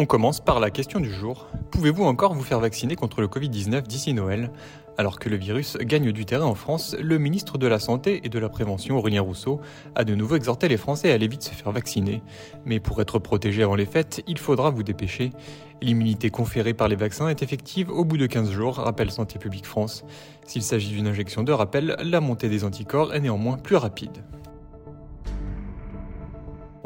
On commence par la question du jour. Pouvez-vous encore vous faire vacciner contre le Covid-19 d'ici Noël? Alors que le virus gagne du terrain en France, le ministre de la Santé et de la Prévention, Aurélien Rousseau, a de nouveau exhorté les Français à aller vite se faire vacciner. Mais pour être protégé avant les fêtes, il faudra vous dépêcher. L'immunité conférée par les vaccins est effective au bout de 15 jours, rappelle Santé publique France. S'il s'agit d'une injection de rappel, la montée des anticorps est néanmoins plus rapide.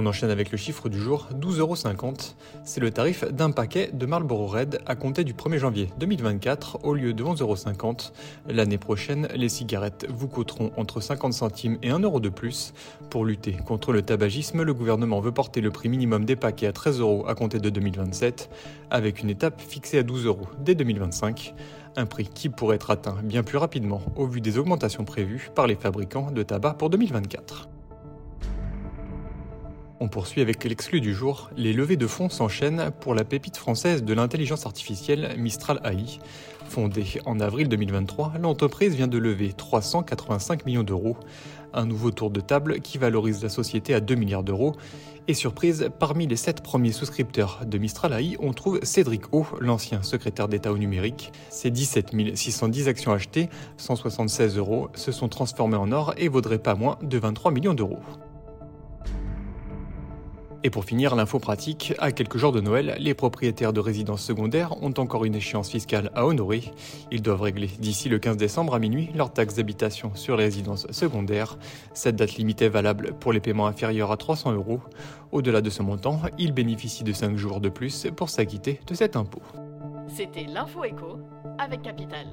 On enchaîne avec le chiffre du jour, 12,50€. C'est le tarif d'un paquet de Marlboro Red à compter du 1er janvier 2024 au lieu de 11,50€. L'année prochaine, les cigarettes vous coûteront entre 50 centimes et 1 euro de plus. Pour lutter contre le tabagisme, le gouvernement veut porter le prix minimum des paquets à 13 euros à compter de 2027, avec une étape fixée à 12 euros dès 2025. Un prix qui pourrait être atteint bien plus rapidement au vu des augmentations prévues par les fabricants de tabac pour 2024. On poursuit avec l'exclu du jour. Les levées de fonds s'enchaînent pour la pépite française de l'intelligence artificielle Mistral AI. Fondée en avril 2023, l'entreprise vient de lever 385 millions d'euros. Un nouveau tour de table qui valorise la société à 2 milliards d'euros. Et surprise, parmi les 7 premiers souscripteurs de Mistral AI, on trouve Cédric O, l'ancien secrétaire d'État au numérique. Ces 17 610 actions achetées, 176 euros, se sont transformées en or et vaudraient pas moins de 23 millions d'euros. Et pour finir, l'info pratique, à quelques jours de Noël, les propriétaires de résidences secondaires ont encore une échéance fiscale à honorer. Ils doivent régler d'ici le 15 décembre à minuit leur taxe d'habitation sur les résidences secondaires. Cette date limite est valable pour les paiements inférieurs à 300 euros. Au-delà de ce montant, ils bénéficient de 5 jours de plus pour s'acquitter de cet impôt. C'était l'info écho avec Capital.